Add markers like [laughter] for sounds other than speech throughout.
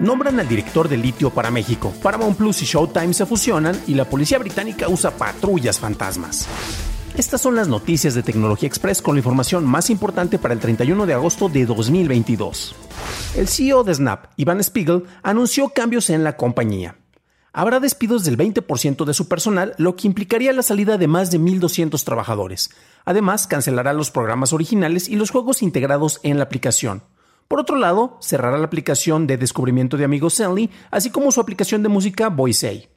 Nombran al director de litio para México. Paramount Plus y Showtime se fusionan y la policía británica usa patrullas fantasmas. Estas son las noticias de Tecnología Express con la información más importante para el 31 de agosto de 2022. El CEO de Snap, Ivan Spiegel, anunció cambios en la compañía. Habrá despidos del 20% de su personal, lo que implicaría la salida de más de 1.200 trabajadores. Además, cancelará los programas originales y los juegos integrados en la aplicación. Por otro lado, cerrará la aplicación de descubrimiento de amigos Zenly, así como su aplicación de música Voicey.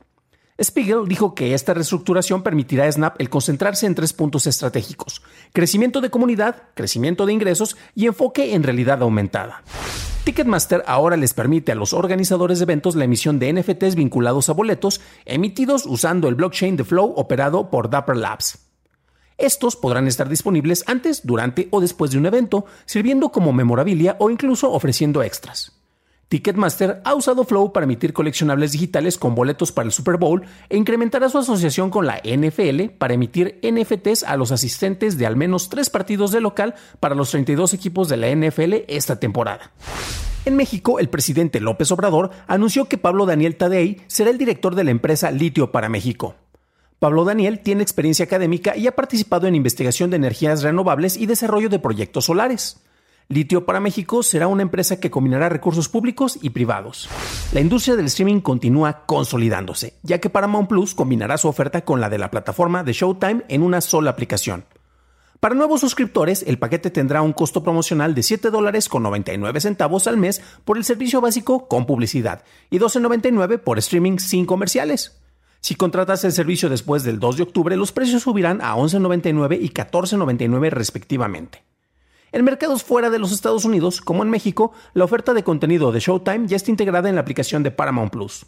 Spiegel dijo que esta reestructuración permitirá a Snap el concentrarse en tres puntos estratégicos: crecimiento de comunidad, crecimiento de ingresos y enfoque en realidad aumentada. Ticketmaster ahora les permite a los organizadores de eventos la emisión de NFTs vinculados a boletos emitidos usando el blockchain de Flow operado por Dapper Labs. Estos podrán estar disponibles antes, durante o después de un evento, sirviendo como memorabilia o incluso ofreciendo extras. Ticketmaster ha usado Flow para emitir coleccionables digitales con boletos para el Super Bowl e incrementará su asociación con la NFL para emitir NFTs a los asistentes de al menos tres partidos de local para los 32 equipos de la NFL esta temporada. En México, el presidente López Obrador anunció que Pablo Daniel Tadei será el director de la empresa Litio para México. Pablo Daniel tiene experiencia académica y ha participado en investigación de energías renovables y desarrollo de proyectos solares. Litio para México será una empresa que combinará recursos públicos y privados. La industria del streaming continúa consolidándose, ya que Paramount Plus combinará su oferta con la de la plataforma de Showtime en una sola aplicación. Para nuevos suscriptores, el paquete tendrá un costo promocional de 7 dólares con 99 centavos al mes por el servicio básico con publicidad y 12.99 por streaming sin comerciales. Si contratas el servicio después del 2 de octubre, los precios subirán a 11.99 y 14.99 respectivamente. En mercados fuera de los Estados Unidos, como en México, la oferta de contenido de Showtime ya está integrada en la aplicación de Paramount Plus.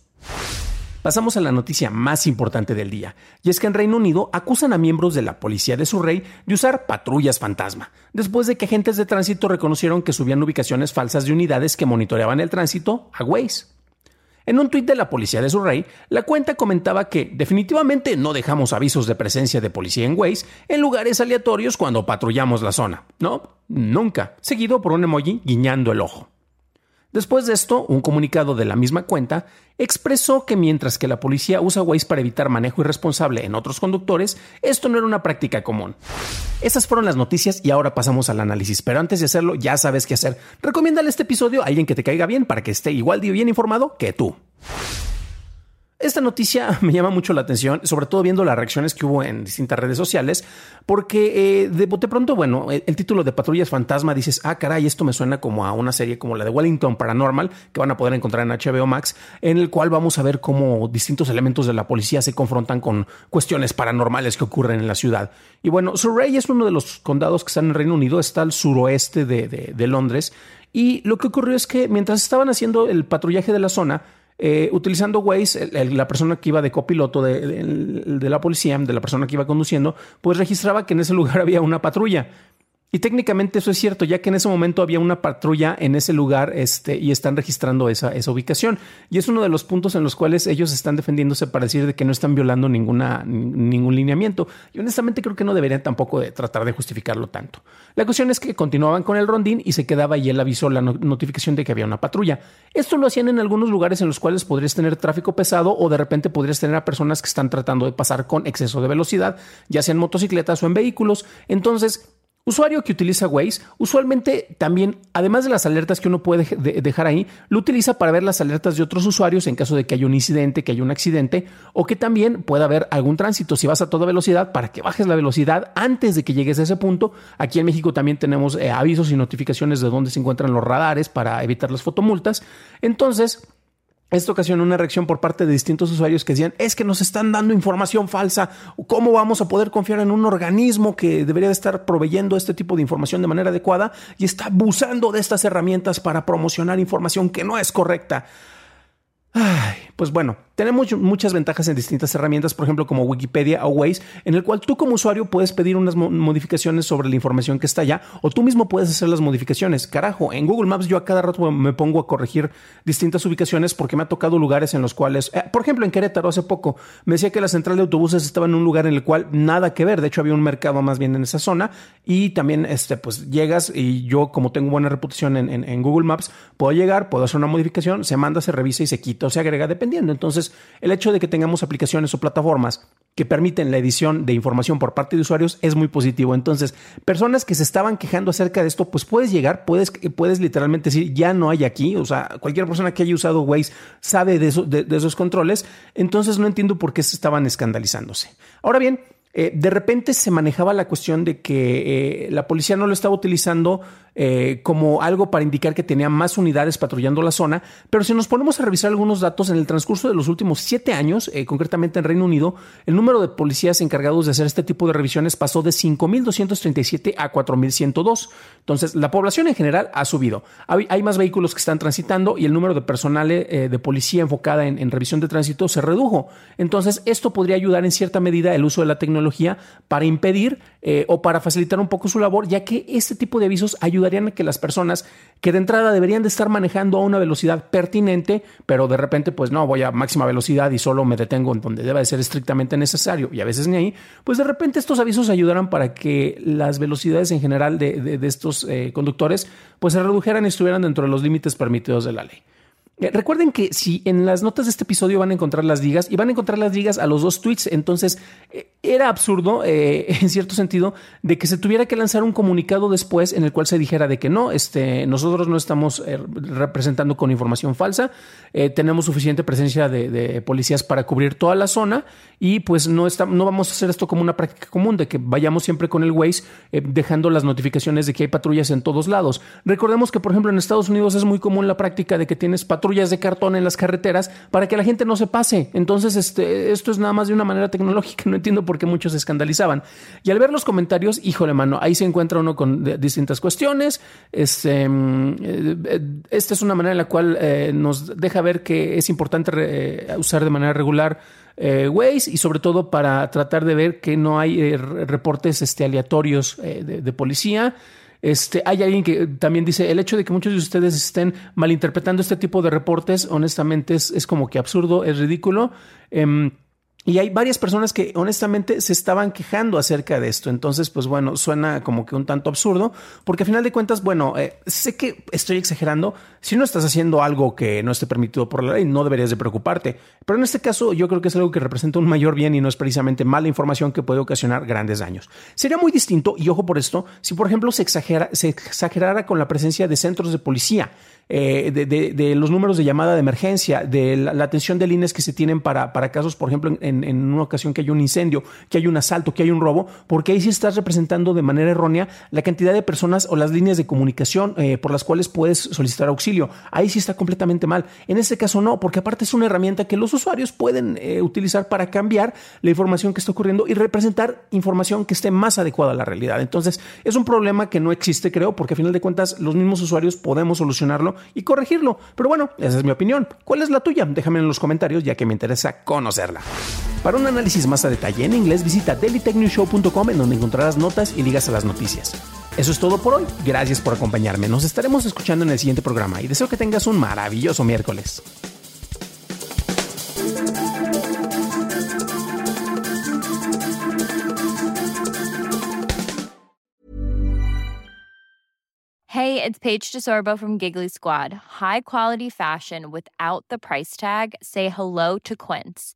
Pasamos a la noticia más importante del día, y es que en Reino Unido acusan a miembros de la policía de su rey de usar patrullas fantasma, después de que agentes de tránsito reconocieron que subían ubicaciones falsas de unidades que monitoreaban el tránsito a Waze. En un tuit de la policía de su rey, la cuenta comentaba que definitivamente no dejamos avisos de presencia de policía en Waze en lugares aleatorios cuando patrullamos la zona. No, nunca, seguido por un emoji guiñando el ojo. Después de esto, un comunicado de la misma cuenta expresó que mientras que la policía usa Waze para evitar manejo irresponsable en otros conductores, esto no era una práctica común. Esas fueron las noticias y ahora pasamos al análisis, pero antes de hacerlo ya sabes qué hacer. Recomiéndale este episodio a alguien que te caiga bien para que esté igual de bien informado que tú. Esta noticia [laughs] me llama mucho la atención, sobre todo viendo las reacciones que hubo en distintas redes sociales, porque eh, de bote pronto, bueno, el, título de Patrullas Fantasma dices, ah, caray, esto me suena como a una serie como la de Wellington Paranormal, que van a poder encontrar en HBO Max, en el cual vamos a ver cómo distintos elementos de la policía se confrontan con cuestiones paranormales que ocurren en la ciudad. Y bueno, Surrey es uno de los condados que están en el Reino Unido, está al suroeste de Londres, y lo que ocurrió es que mientras estaban haciendo el patrullaje de la zona, eh, utilizando Waze, la persona que iba de copiloto de, de, la policía, de la persona que iba conduciendo, pues registraba que en ese lugar [laughs] había una patrulla. Y técnicamente eso es cierto, ya que en ese momento había una patrulla en ese lugar este, y están registrando esa, esa ubicación. Y es uno de los puntos en los cuales ellos están defendiéndose para decir de que no están violando ninguna, ningún lineamiento. Y honestamente creo que no deberían tampoco de tratar de justificarlo tanto. La cuestión es que continuaban con el rondín y se quedaba ahí el aviso, la notificación de que había una patrulla. Esto lo hacían en algunos lugares en los cuales podrías tener tráfico pesado o de repente podrías tener a personas que están tratando de pasar con exceso de velocidad, ya sea en motocicletas o en vehículos. Entonces, Usuario que utiliza Waze, usualmente también, además de las alertas que uno puede dejar ahí, lo utiliza para ver las alertas de otros usuarios en caso de que haya un incidente, que haya un accidente, o que también pueda haber algún tránsito si vas a toda velocidad para que bajes la velocidad antes de que llegues a ese punto. Aquí en México también tenemos eh, avisos y notificaciones de dónde se encuentran los radares para evitar las fotomultas. Entonces, esto ocasionó una reacción por parte de distintos usuarios que decían, es que nos están dando información falsa, ¿cómo vamos a poder confiar en un organismo que debería estar proveyendo este tipo de información de manera adecuada y está abusando de estas herramientas para promocionar información que no es correcta? Ay, pues bueno, tenemos muchas ventajas en distintas herramientas, por ejemplo, como Wikipedia o Waze, en el cual tú como usuario puedes pedir unas modificaciones sobre la información que está allá, o tú mismo puedes hacer las modificaciones. Carajo, en Google Maps yo a cada rato me pongo a corregir distintas ubicaciones porque me ha tocado lugares en los cuales, eh, por ejemplo, en Querétaro hace poco me decía que la central de autobuses estaba en un lugar en el cual nada que ver. De hecho, había un mercado más bien en esa zona y también, este, pues llegas y yo, como tengo buena reputación en, en Google Maps, puedo llegar, puedo hacer una modificación, se manda, se revisa y se quita o se agrega dependiendo. Entonces, el hecho de que tengamos aplicaciones o plataformas que permiten la edición de información por parte de usuarios es muy positivo. Entonces, personas que se estaban quejando acerca de esto, pues puedes llegar, puedes, puedes literalmente decir, ya no hay aquí. O sea, cualquier persona que haya usado Waze sabe de, esos controles. Entonces, no entiendo por qué se estaban escandalizándose. Ahora bien, eh, de repente se manejaba la cuestión de que eh, la policía no lo estaba utilizando eh, como algo para indicar que tenía más unidades patrullando la zona, pero si nos ponemos a revisar algunos datos en el transcurso de los últimos siete años, concretamente en Reino Unido, el número de policías encargados de hacer este tipo de revisiones pasó de 5.237 a 4.102. Entonces, la población en general ha subido. Hay, más vehículos que están transitando y el número de personal de policía enfocada en, revisión de tránsito se redujo. Entonces, esto podría ayudar en cierta medida el uso de la tecnología para impedir eh, o para facilitar un poco su labor, ya que este tipo de avisos ayudarían a que las personas que de entrada deberían de estar manejando a una velocidad pertinente, pero de repente pues no, voy a máxima velocidad y solo me detengo en donde debe de ser estrictamente necesario y a veces ni ahí, pues de repente estos avisos ayudarán para que las velocidades en general de, estos eh, conductores pues se redujeran y estuvieran dentro de los límites permitidos de la ley. Eh, recuerden que si en las notas de este episodio van a encontrar las ligas y van a encontrar las ligas a los dos tweets, entonces eh, era absurdo, eh, [laughs] en cierto sentido, de que se tuviera que lanzar un comunicado después en el cual se dijera de que no, este, nosotros no estamos representando con información falsa, tenemos suficiente presencia de, policías para cubrir toda la zona y pues no, no vamos a hacer esto como una práctica común de que vayamos siempre con el Waze dejando las notificaciones de que hay patrullas en todos lados. Recordemos que, por ejemplo, en Estados Unidos es muy común la práctica de que tienes patrullas de cartón en las carreteras para que la gente no se pase. Entonces, este, esto es nada más de una manera tecnológica. [laughs] No entiendo por qué muchos se escandalizaban. Y al ver los comentarios, híjole, mano, ahí se encuentra uno con distintas cuestiones. Este, mm, eh, esta es una manera en la cual eh, nos deja ver que es importante eh, usar de manera regular Waze y sobre todo para tratar de ver que no hay reportes este, aleatorios de policía. Este, hay alguien que también dice, el hecho de que muchos de ustedes estén malinterpretando este tipo de reportes, honestamente es, es como que absurdo, es ridículo. Em, y hay varias personas que honestamente se estaban quejando acerca de esto. Entonces, pues bueno, suena como que un tanto absurdo, porque a final de cuentas, bueno, eh, sé que estoy exagerando. Si no estás haciendo algo que no esté permitido por la ley, no deberías de preocuparte. Pero en este caso, yo creo que es algo que representa un mayor bien y no es precisamente mala información que puede ocasionar grandes daños. Sería muy distinto, y ojo por esto, si por ejemplo se, exagera, se exagerara con la presencia de centros de policía eh, de, los números de llamada de emergencia, de la, atención de líneas que se tienen para, para casos, por ejemplo, en, una ocasión que hay un incendio, que hay un asalto, que hay un robo, porque ahí sí estás representando de manera errónea la cantidad de personas o las líneas de comunicación eh, por las cuales puedes solicitar auxilio. Ahí sí está completamente mal. En este caso no, porque aparte es una herramienta que los usuarios pueden eh, utilizar para cambiar la información que está ocurriendo y representar información que esté más adecuada a la realidad. Entonces, es un problema que no existe, creo, porque a final de cuentas los mismos usuarios podemos solucionarlo y corregirlo. Pero bueno, esa es mi opinión. ¿Cuál es la tuya? Déjame en los comentarios ya que me interesa conocerla. Para un análisis más a detalle en inglés, visita dailytechnewshow.com en donde encontrarás notas y ligas a las noticias. Eso es todo por hoy. Gracias por acompañarme. Nos estaremos escuchando en el siguiente programa y deseo que tengas un maravilloso miércoles. Hey, it's Paige DeSorbo from Giggly Squad. High quality fashion without the price tag. Say hello to Quince.